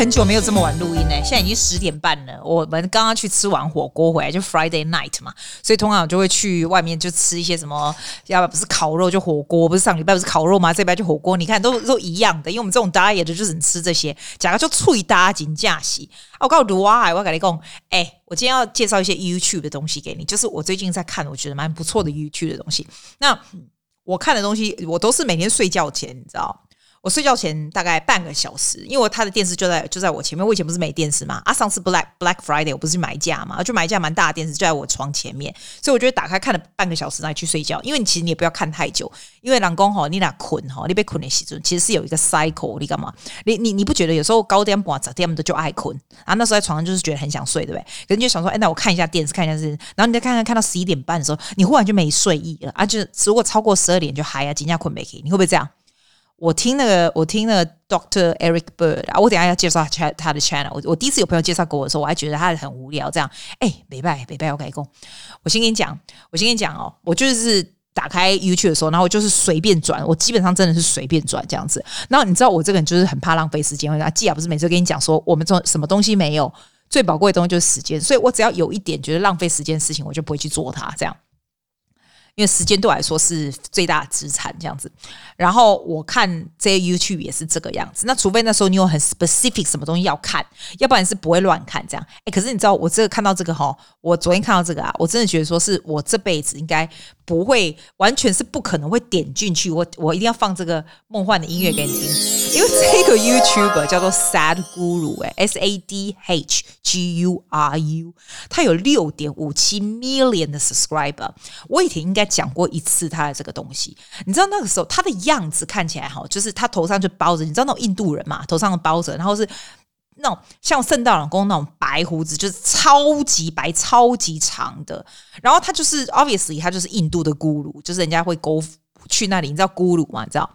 很久没有这么晚录音呢，现在已经十点半了。我们刚刚去吃完火锅回来，就 Friday night 嘛，所以通常就会去外面就吃一些什么，要不不是烤肉就火锅，不是上礼拜不是烤肉吗？这礼拜就火锅，你看都都一样的，因为我们这种 diet 的就只能吃这些。假如就脆搭紧架洗，我告诉啊，我跟你讲，哎、我今天要介绍一些 YouTube 的东西给你，就是我最近在看，我觉得蛮不错的 YouTube 的东西。那我看的东西，我都是每天睡觉前，你知道。我睡觉前大概半个小时，因为他的电视就在就在我前面。我以前不是没电视吗？啊，上次 Black Black Friday 我不是去买一架嘛，就买一架蛮大的电视，就在我床前面。所以我觉得打开看了半个小时，再去睡觉。因为你其实你也不要看太久，因为老公吼，你俩困吼，你被困的时阵，其实是有一个 cycle，你干嘛？你你你不觉得有时候高点半早点的就爱困啊？那时候在床上就是觉得很想睡，对不对？可是你就想说，哎，那我看一下电视，看一下是，然后你再看看看到十一点半的时候，你忽然就没睡意了啊！就是如果超过十二点就嗨啊，今天困没起，你会不会这样？我听那个，我听那个 Doctor Eric Bird 啊，我等下要介绍他他的 channel。我我第一次有朋友介绍给我的时候，我还觉得他很无聊，这样。哎，没拜没拜，我跟你讲，我先跟你讲，我先跟你讲哦，我就是打开 YouTube 的时候，然后我就是随便转，我基本上真的是随便转这样子。然后你知道我这个人就是很怕浪费时间，啊，季亚不是每次跟你讲说，我们做什么东西没有最宝贵的东西就是时间，所以我只要有一点觉得浪费时间的事情，我就不会去做它，这样。因为时间对我来说是最大资产，这样子。然后我看这 YouTube 也是这个样子。那除非那时候你有很 specific 什么东西要看，要不然是不会乱看这样。哎，可是你知道我这个看到这个哈，我昨天看到这个啊，我真的觉得说是我这辈子应该不会，完全是不可能会点进去。我我一定要放这个梦幻的音乐给你听，因为这个 YouTuber 叫做 Sad Guru，哎，S A D H G U R U，他有六点五七 million 的 subscriber。我以前应该。讲过一次他的这个东西，你知道那个时候他的样子看起来哈，就是他头上就包着，你知道那种印度人嘛，头上包着，然后是那种像圣诞老公那种白胡子，就是超级白、超级长的。然后他就是 obviously 他就是印度的咕噜，就是人家会勾去那里，你知道咕噜吗？你知道？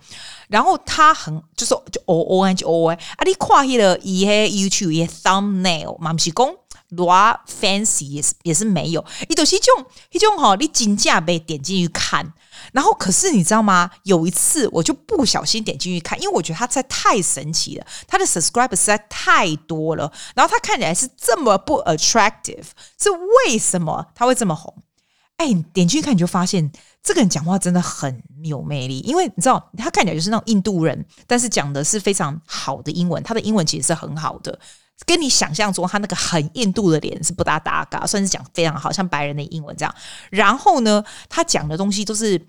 然后他很就是就 O O N 就 O O N 啊，你看那个一些 YouTube thumbnail 妈咪是讲。多 fancy 也是也是没有，一种是种一种哈，你金价被点进去看，然后可是你知道吗？有一次我就不小心点进去看，因为我觉得它实在太神奇了，它的 subscriber 实在太多了，然后它看起来是这么不 attractive，是为什么它会这么红？哎，你点进去看你就发现这个人讲话真的很有魅力，因为你知道他看起来就是那种印度人，但是讲的是非常好的英文，他的英文其实是很好的。跟你想象中他那个很印度的脸是不搭搭嘎，算是讲非常好，像白人的英文这样。然后呢，他讲的东西都是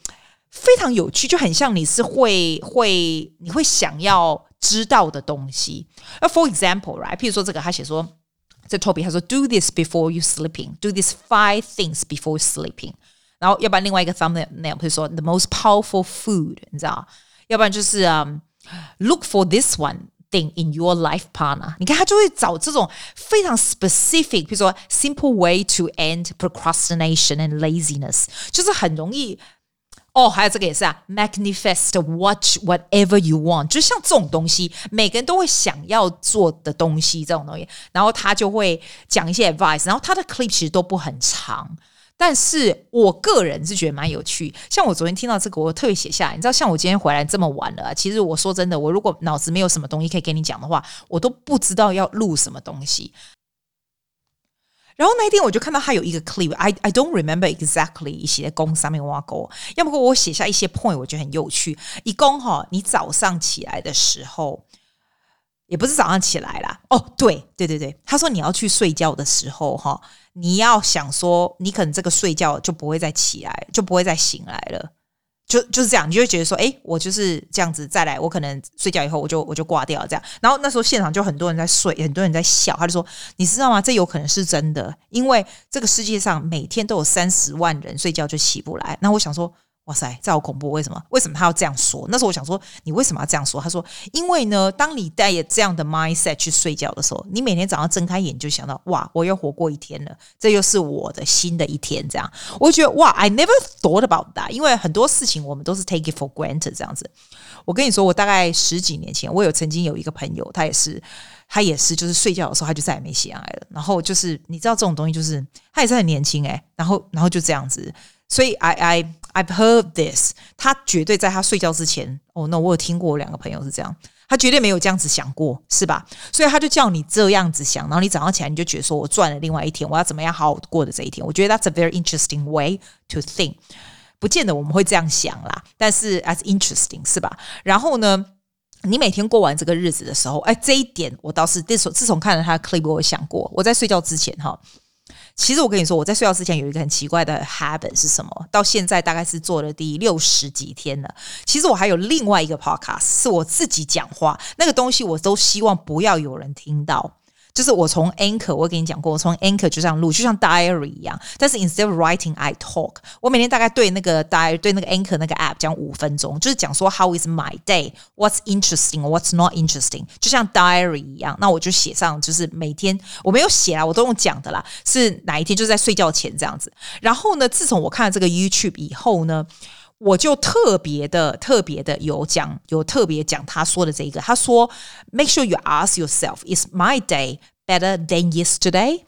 非常有趣，就很像你是会会你会想要知道的东西。那 for example，right？譬如说这个，他写说，这 Toby 他说，do this before you sleeping，do these five things before sleeping。然后要不然另外一个 thumbnail，譬如说 the most powerful food，你知道？要不然就是嗯、，Look for this one。In your life partner，你看他就会找这种非常 specific，比如说 simple way to end procrastination and laziness，就是很容易哦。还有这个也是啊，manifest watch whatever you want，就像这种东西，每个人都会想要做的东西，这种东西，然后他就会讲一些 advice，然后他的 clip 其实都不很长。 但是我个人是觉得蛮有趣，像我昨天听到这个，我特别写下来。你知道，像我今天回来这么晚了，其实我说真的，我如果脑子没有什么东西可以跟你讲的话，我都不知道要录什么东西。然后那一天我就看到他有一个 clip，I I don't remember exactly 写在公上面挖沟，要不过我写下一些 point，我觉得很有趣。一共哈，你早上起来的时候，也不是早上起来啦，哦，对对对对，他说你要去睡觉的时候哈。你要想说，你可能这个睡觉就不会再起来，就不会再醒来了，就就是这样，你就会觉得说，哎，我就是这样子再来，我可能睡觉以后我就我就挂掉了这样。然后那时候现场就很多人在睡，很多人在笑，他就说，你知道吗？这有可能是真的，因为这个世界上每天都有三十万人睡觉就起不来。那我想说。哇塞，这好恐怖！为什么？为什么他要这样说？那时候我想说，你为什么要这样说？他说，因为呢，当你带着这样的 mindset 去睡觉的时候，你每天早上睁开眼就想到，哇，我又活过一天了，这又是我的新的一天。这样，我觉得哇，I never thought about that。因为很多事情我们都是 take it for granted 这样子。我跟你说，我大概十几年前，我有曾经有一个朋友，他也是，他也是，就是睡觉的时候他就再也没醒来了。然后就是你知道这种东西，就是他也是很年轻诶，然后然后就这样子。所以，I I I've heard this。他绝对在他睡觉之前，哦，那我有听过我两个朋友是这样，他绝对没有这样子想过，是吧？所以他就叫你这样子想，然后你早上起来你就觉得说我赚了另外一天，我要怎么样好好过的这一天？我觉得 that's a very interesting way to think。不见得我们会这样想啦，但是 as interesting 是吧？然后呢，你每天过完这个日子的时候，哎，这一点我倒是自从自从看了他的 clip，我想过，我在睡觉之前哈。其实我跟你说，我在睡觉之前有一个很奇怪的 habit 是什么？到现在大概是做了第六十几天了。其实我还有另外一个 podcast 是我自己讲话，那个东西我都希望不要有人听到。就是我从 Anchor，我跟你讲过，我从 Anchor 就这样录，就像 Diary 一样。但是 instead of writing, I talk。我每天大概对那个 di，对那个 anchor 那个 app 讲五分钟，就是讲说 How is my day? What's interesting? What's not interesting? 就像 Diary 一样。那我就写上，就是每天我没有写啊，我都用讲的啦。是哪一天？就是在睡觉前这样子。然后呢，自从我看了这个 YouTube 以后呢。我就特别的、特别的有讲，有特别讲他说的这一个。他说：“Make sure you ask yourself, is my day better than yesterday？”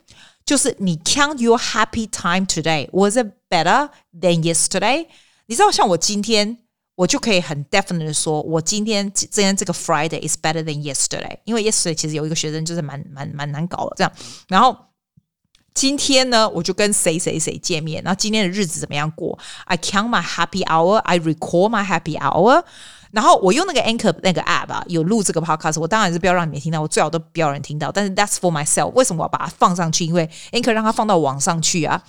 就是你 count your happy time today, was it better than yesterday？你知道，像我今天，我就可以很 definitely 的说，我今天今天这个 Friday is better than yesterday。因为 yesterday 其实有一个学生就是蛮蛮蛮难搞的，这样，然后。今天呢，我就跟谁谁谁见面，然后今天的日子怎么样过？I count my happy hour, I recall my happy hour，然后我用那个 Anchor 那个 app 啊，有录这个 podcast，我当然是不要让你们听到，我最好都不要人听到。但是 that's for myself，为什么我要把它放上去？因为 Anchor 让它放到网上去啊。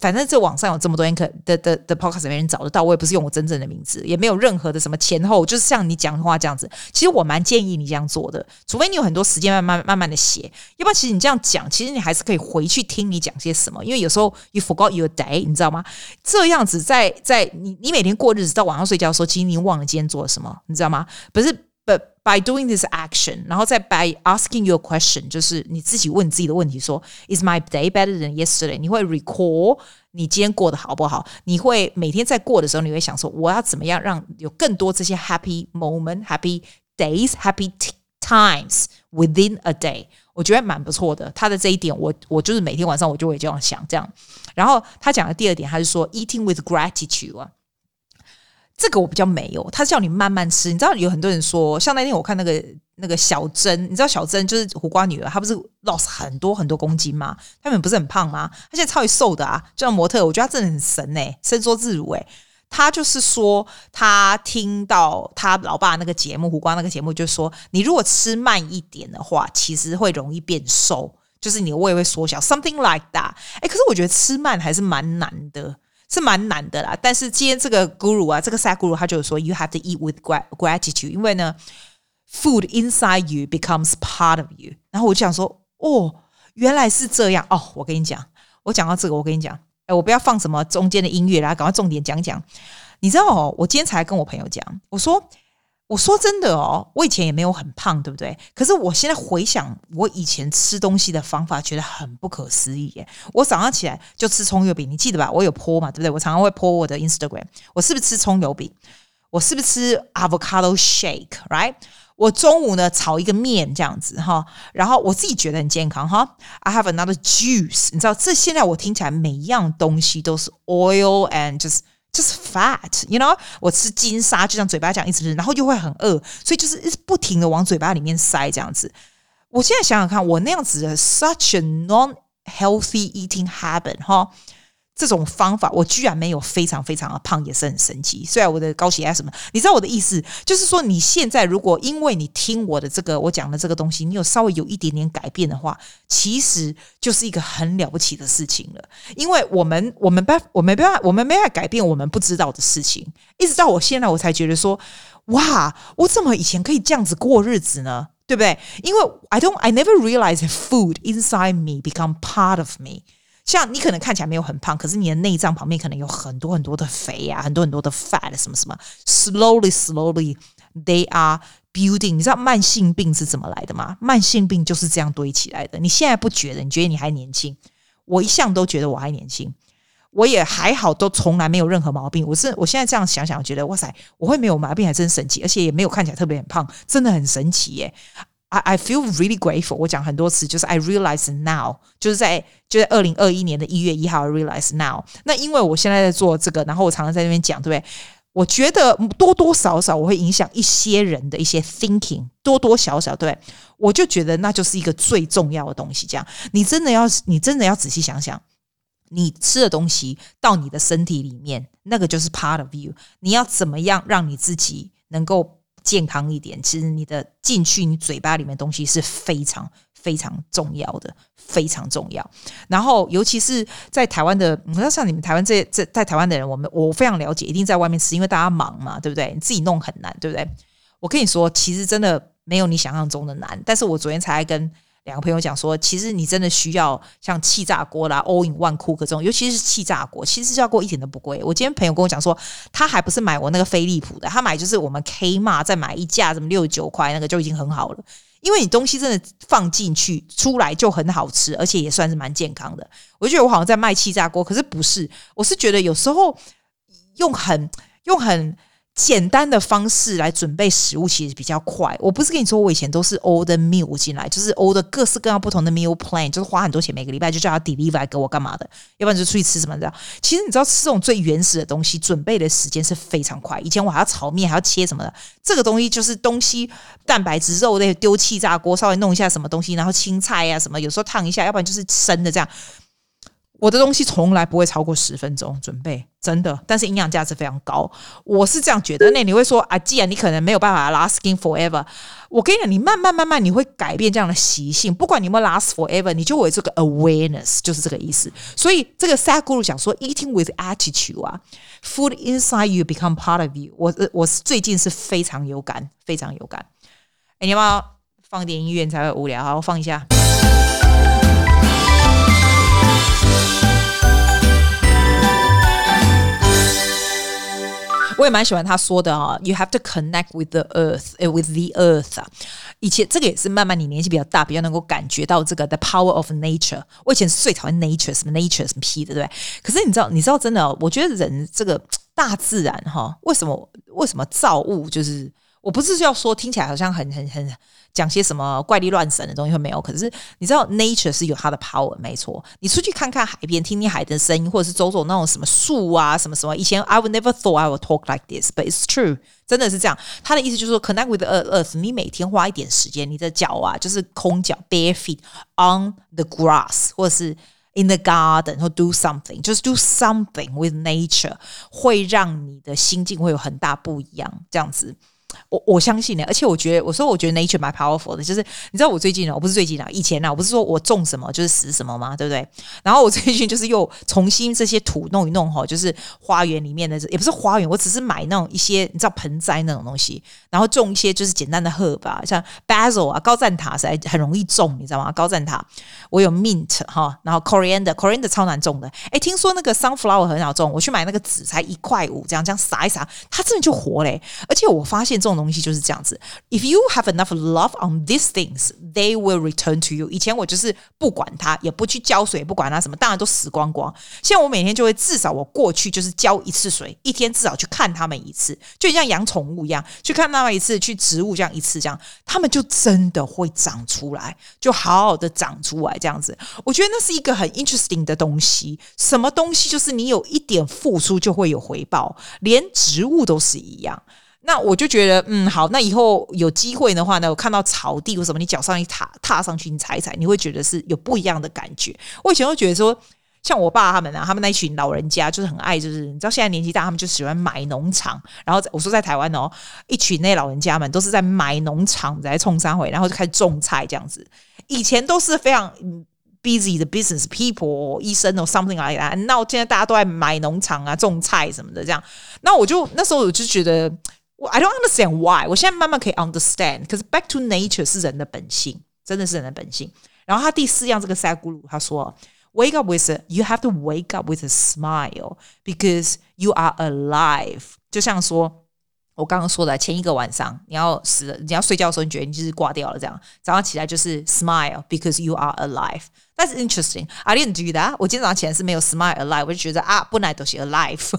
反正这网上有这么多人可的的的 podcast 没人找得到，我也不是用我真正的名字，也没有任何的什么前后，就是像你讲的话这样子。其实我蛮建议你这样做的，除非你有很多时间慢慢慢慢的写，要不然其实你这样讲，其实你还是可以回去听你讲些什么。因为有时候 you forgot your day，你知道吗？这样子在在你你每天过日子到晚上睡觉的时候，其实你忘了今天做了什么，你知道吗？不是。But by doing this action，然后再 by asking your question，就是你自己问你自己的问题说，说 Is my day better than yesterday？你会 recall 你今天过得好不好？你会每天在过的时候，你会想说，我要怎么样让有更多这些 happy moment、happy days、happy times within a day？我觉得蛮不错的。他的这一点我，我我就是每天晚上我就会这样想，这样。然后他讲的第二点，他是说 eating with gratitude 啊。 这个我比较没有，他叫你慢慢吃。你知道有很多人说，像那天我看那个那个小珍，你知道小珍就是胡瓜女儿，她不是 lost 很多很多公斤吗？她们不是很胖吗？她现在超级瘦的啊，就像模特，我觉得她真的很神哎，伸缩自如哎。她就是说，她听到她老爸那个节目，胡瓜那个节目，就说你如果吃慢一点的话，其实会容易变瘦，就是你的胃会缩小，something like that。哎，可是我觉得吃慢还是蛮难的。是蛮难的啦，但是今天这个 guru 啊，这个 sad guru 他就说，you have to eat with gratitude，因为呢，food inside you becomes part of you。然后我就想说，哦，原来是这样哦。我跟你讲，我讲到这个，我跟你讲，哎，我不要放什么中间的音乐啦，赶快重点讲讲。你知道哦，我今天才跟我朋友讲，我说。我说真的哦，我以前也没有很胖，对不对？可是我现在回想我以前吃东西的方法，觉得很不可思议耶。我早上起来就吃葱油饼，你记得吧？我有 po 嘛，对不对？我常常会 po 我的 Instagram。我是不是吃葱油饼？我是不是吃 avocado shake？Right？我中午呢炒一个面这样子哈，然后我自己觉得很健康哈。I have another juice，你知道，这现在我听起来每一样东西都是 oil and just。就是 fat，you know，我吃金沙就像嘴巴这样一直吃，然后又会很饿，所以就是一直不停的往嘴巴里面塞这样子。我现在想想看，我那样子的 such a non-healthy eating habit，哈。这种方法，我居然没有非常非常的胖，也是很神奇。虽然我的高血压什么，你知道我的意思，就是说你现在如果因为你听我的这个我讲的这个东西，你有稍微有一点点改变的话，其实就是一个很了不起的事情了。因为我们我们办我们没办法，我们没法改变我们不知道的事情。一直到我现在，我才觉得说，哇，我怎么以前可以这样子过日子呢？对不对？因为 I don't I never realize food inside me become part of me。像你可能看起来没有很胖，可是你的内脏旁边可能有很多很多的肥啊，很多很多的 fat 什么什么。Slowly, slowly, they are building。你知道慢性病是怎么来的吗？慢性病就是这样堆起来的。你现在不觉得？你觉得你还年轻？我一向都觉得我还年轻，我也还好，都从来没有任何毛病。我是我现在这样想想，我觉得哇塞，我会没有毛病还真神奇，而且也没有看起来特别很胖，真的很神奇耶。I I feel really grateful。我讲很多次，就是 I realize now，就是在就在二零二一年的一月一号，I realize now。那因为我现在在做这个，然后我常常在那边讲，对不对？我觉得多多少少我会影响一些人的一些 thinking，多多少少对，我就觉得那就是一个最重要的东西。这样，你真的要，你真的要仔细想想，你吃的东西到你的身体里面，那个就是 part of you。你要怎么样让你自己能够健康一点？其实你的进去你嘴巴里面东西是非常。非常重要的，非常重要。然后，尤其是在台湾的，你知道，像你们台湾这这在台湾的人，我们我非常了解，一定在外面吃，因为大家忙嘛，对不对？你自己弄很难，对不对？我跟你说，其实真的没有你想象中的难。但是我昨天才跟两个朋友讲说，其实你真的需要像气炸锅啦、All in One Cook 这种，尤其是气炸锅，其实气炸锅一点都不贵。我今天朋友跟我讲说，他还不是买我那个飞利浦的，他买就是我们 Kmart 再买一架，什么六十九块那个就已经很好了。因为你东西真的放进去出来就很好吃，而且也算是蛮健康的。我就觉得我好像在卖气炸锅，可是不是，我是觉得有时候用很用很。简单的方式来准备食物其实比较快。我不是跟你说，我以前都是 order meal 进来，就是 order 各式各样不同的 meal plan，就是花很多钱，每个礼拜就叫他 deliver 给我干嘛的，要不然就出去吃什么的。其实你知道吃这种最原始的东西，准备的时间是非常快。以前我还要炒面，还要切什么的，这个东西就是东西蛋白质肉类丢气炸锅，稍微弄一下什么东西，然后青菜呀、什么，有时候烫一下，要不然就是生的这样。我的东西从来不会超过十分钟准备，真的，但是营养价值非常高。我是这样觉得。那你会说啊，既然你可能没有办法 lasting forever，我跟你讲，你慢慢慢慢你会改变这样的习性。不管你有没有 last forever，你就有这个 awareness，就是这个意思。所以这个 Sad Guru 讲说，eating with attitude 啊，food inside you become part of you 我。我我最近是非常有感，非常有感。哎，你要不要放点音乐才会无聊？好，放一下。我也蛮喜欢他说的啊，You have to connect with the earth, with the earth 啊。以前这个也是慢慢你年纪比较大，比较能够感觉到这个 the power of nature。我以前是最讨厌 nature 什么 nature 什么屁的，对不对？可是你知道，你知道真的，我觉得人这个大自然哈，为什么为什么造物就是？我不是要说听起来好像很很很讲些什么怪力乱神的东西会没有，可是你知道 nature 是有它的 power，没错。你出去看看海边，听听海的声音，或者是走走那种什么树啊，什么什么。以前 I would never thought I would talk like this，but it's true，真的是这样。他的意思就是说，connect with the earth，你每天花一点时间，你的脚啊就是空脚 bare feet on the grass，或者是 in the garden，或 do something，就是 do something with nature，会让你的心境会有很大不一样，这样子。我我相信呢，而且我觉得，我说我觉得 nature 蛮 powerful 的，就是你知道我最近呢，我不是最近啊，以前呢，我不是说我种什么就是死什么嘛，对不对？然后我最近就是又重新这些土弄一弄哈，就是花园里面的，也不是花园，我只是买那种一些你知道盆栽那种东西，然后种一些就是简单的 herb 吧，像 basil 啊，高赞塔是很容易种，你知道吗？高赞塔，我有 mint 哈，然后 coriander，coriander 超难种的，哎，听说那个 sunflower 很好种，我去买那个籽才一块五，这样这样撒一撒，它真的就活嘞，而且我发现。这种东西就是这样子。If you have enough love on these things, they will return to you。以前我就是不管它，也不去浇水，不管它什么，当然都死光光。现在我每天就会至少我过去就是浇一次水，一天至少去看他们一次，就像养宠物一样，去看他们一次，去植物这样一次这样，他们就真的会长出来，就好好的长出来这样子。我觉得那是一个很 interesting 的东西。什么东西就是你有一点付出就会有回报，连植物都是一样。那我就觉得，嗯，好，那以后有机会的话呢，我看到草地或什么，你脚上一踏踏上去，你踩一踩，你会觉得是有不一样的感觉。我以前会觉得说，像我爸他们啊，他们那一群老人家就是很爱，就是你知道现在年纪大，他们就喜欢买农场。然后我说在台湾哦，一群那老人家们都是在买农场在冲山回，然后就开始种菜这样子。以前都是非常 busy 的 business people，医生哦 something like that。那我现在大家都在买农场啊，种菜什么的这样。那我就那时候我就觉得。I don't understand why。我现在慢慢可以 understand，可是 back to nature 是人的本性，真的是人的本性。然后他第四样这个 Sadhguru 他说，wake up with a, you have to wake up with a smile because you are alive。就像说我刚刚说的，前一个晚上你要死了，你要睡觉的时候，你觉得你就是挂掉了，这样早上起来就是 smile because you are alive。That's interesting. I didn't do that. 我今天早上起来是没有 smile alive，我就觉得啊，本来都是 alive。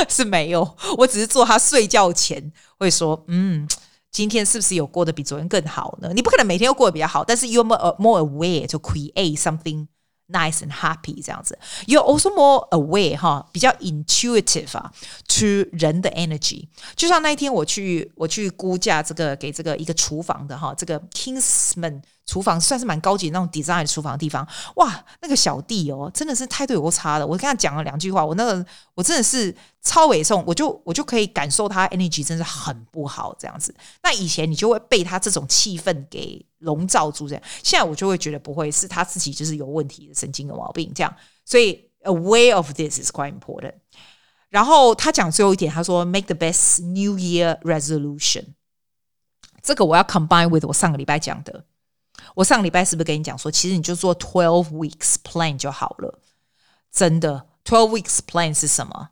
是没有，我只是做他睡觉前会说，嗯，今天是不是有过得比昨天更好呢？你不可能每天都过得比较好，但是 you're more more aware to create something nice and happy 这样子。You're also more aware 哈，比较 intuitive 啊，to 人的 energy。就像那一天我去我去估价这个给这个一个厨房的哈，这个 Kingsman。厨房算是蛮高级那种 design 厨房的地方，哇，那个小弟哦，真的是态度有够差的。我跟他讲了两句话，我那个我真的是超委送，我就我就可以感受他 energy 真的很不好这样子。那以前你就会被他这种气氛给笼罩住这样，现在我就会觉得不会，是他自己就是有问题的神经有毛病这样。所以 aware of this is quite important。然后他讲最后一点，他说 make the best New Year resolution。这个我要 combine with 我上个礼拜讲的。我上个礼拜是不是跟你讲说，其实你就做 twelve weeks plan 就好了？真的，twelve weeks plan 是什么？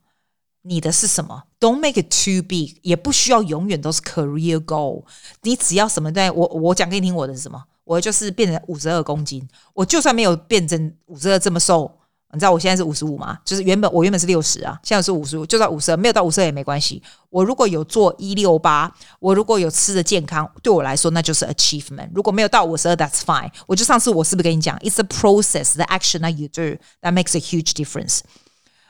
你的是什么？Don't make it too big，也不需要永远都是 career goal。你只要什么在？我我讲给你听，我的是什么？我就是变成五十二公斤。我就算没有变成五十二这么瘦。你知道我现在是五十五吗？就是原本我原本是六十啊，现在是五十五，就算五十二，没有到五十二也没关系。我如果有做一六八，我如果有吃的健康，对我来说那就是 achievement。如果没有到五十二，that's fine。我就上次我是不是跟你讲，it's a process, the action that you do that makes a huge difference。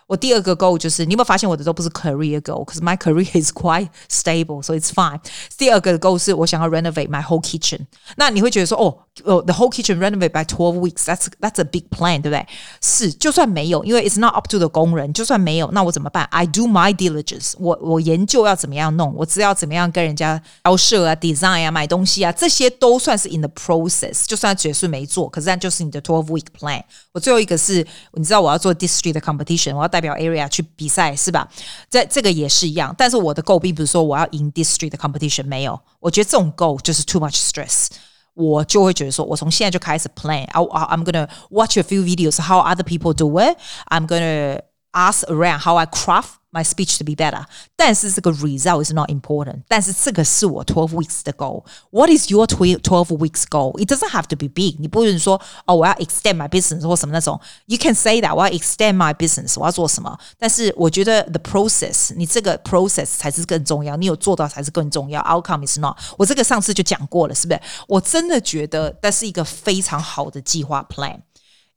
我第二个 goal 就是，你有没有发现我的都不是 career goal？可是 my career is quite stable，so it's fine。第二个 goal 是我想要 renovate my whole kitchen。那你会觉得说，哦，哦，the whole kitchen renovate by twelve weeks，that's that's a big plan，对不对？是，就算没有，因为 it's not up to the 工人，就算没有，那我怎么办？I do my diligence，我我研究要怎么样弄，我知道怎么样跟人家交涉啊，design 啊，买东西啊，这些都算是 in the process。就算只是没做，可是那就是你的 twelve week plan。我最后一个是，你知道我要做 district 的 competition，我要带。 代表 area 去比赛是吧？这这个也是一样，但是我的 goal 并不是说我要赢 district 的 competition，没有。我觉得这种 goal 就是 too much stress，我就会觉得说，我从现在就开始 plan。I I'm gonna watch a few videos how other people do it. I'm gonna ask around how I craft my speech to be better，但是这个 result is not important。但是这个是我 twelve weeks 的 goal。What is your twelve weeks goal? It doesn't have to be big。你不能说哦，我要 extend my business 或什么那种。You can say that 我要 extend my business，我要做什么？但是我觉得 the process，你这个 process 才是更重要。你有做到才是更重要。Outcome is not。我这个上次就讲过了，是不是？我真的觉得那是一个非常好的计划 plan。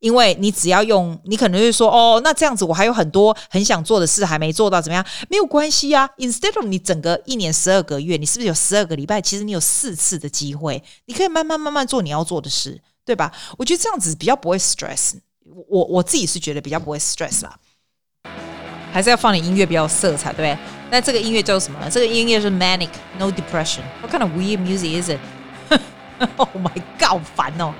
因为你只要用，你可能会说哦，那这样子我还有很多很想做的事还没做到，怎么样？没有关系啊。Instead of 你整个一年十二个月，你是不是有十二个礼拜？其实你有四次的机会，你可以慢慢慢慢做你要做的事，对吧？我觉得这样子比较不会 stress。我我自己是觉得比较不会 stress 啦。还是要放点音乐比较色彩，对不对？那这个音乐叫什么呢？这个音乐是 Manic No Depression。What kind of weird music is it? Oh my god，好烦哦！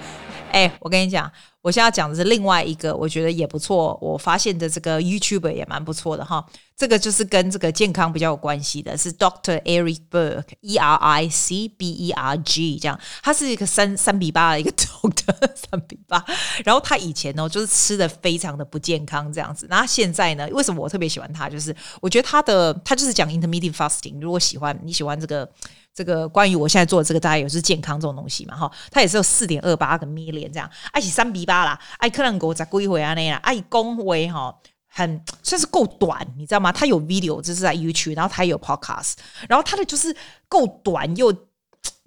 哎，我跟你讲。我现在讲的是另外一个，我觉得也不错。我发现的这个 YouTuber 也蛮不错的哈。这个就是跟这个健康比较有关系的，是 Doctor Eric Berg，E R I C B E R G 这样。他是一个三三比八的一个 Doctor，三比八。然后他以前呢，就是吃的非常的不健康这样子。那现在呢，为什么我特别喜欢他？就是我觉得他的他就是讲 Intermittent Fasting。如果喜欢你喜欢这个。这个关于我现在做的这个，大家也是健康这种东西嘛，哈，它也是有四点二八个 million 这样，爱是三比八啦，爱可能给我再归回啊那样，爱公维哈，很算是够短，你知道吗？它有 video，就是在 YouTube，然后它也有 podcast，然后它的就是够短又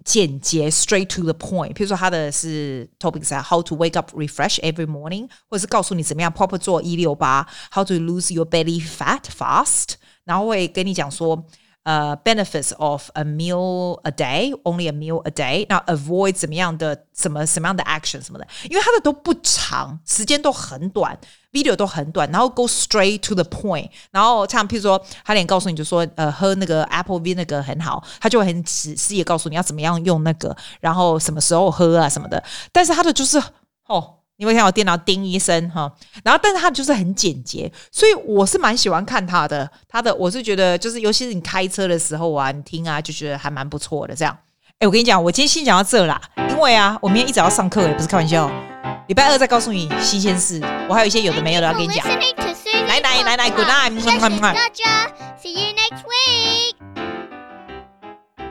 简洁，straight to the point。譬如说它的是 topics 啊，how to wake up refresh every morning，或者是告诉你怎么样 proper 做一六八，how to lose your belly fat fast，然后会跟你讲说。呃、uh,，benefits of a meal a day, only a meal a day。那 avoid 怎么样的什么什么样的 action 什么的，因为它的都不长，时间都很短，video 都很短，然后 go straight to the point。然后像譬如说，他连告诉你就说，呃，喝那个 apple vinegar 很好，他就很仔细的告诉你要怎么样用那个，然后什么时候喝啊什么的。但是他的就是哦。你会看我电脑叮一声哈，然后但是它就是很简洁，所以我是蛮喜欢看它的。它的我是觉得就是，尤其是你开车的时候啊，你听啊，就觉得还蛮不错的。这样，哎，我跟你讲，我今天先讲到这啦，因为啊，我明天一早要上课，也不是开玩笑。礼拜二再告诉你新鲜事，我还有一些有的没有的要跟你讲。来来来来，Good night，See you next week。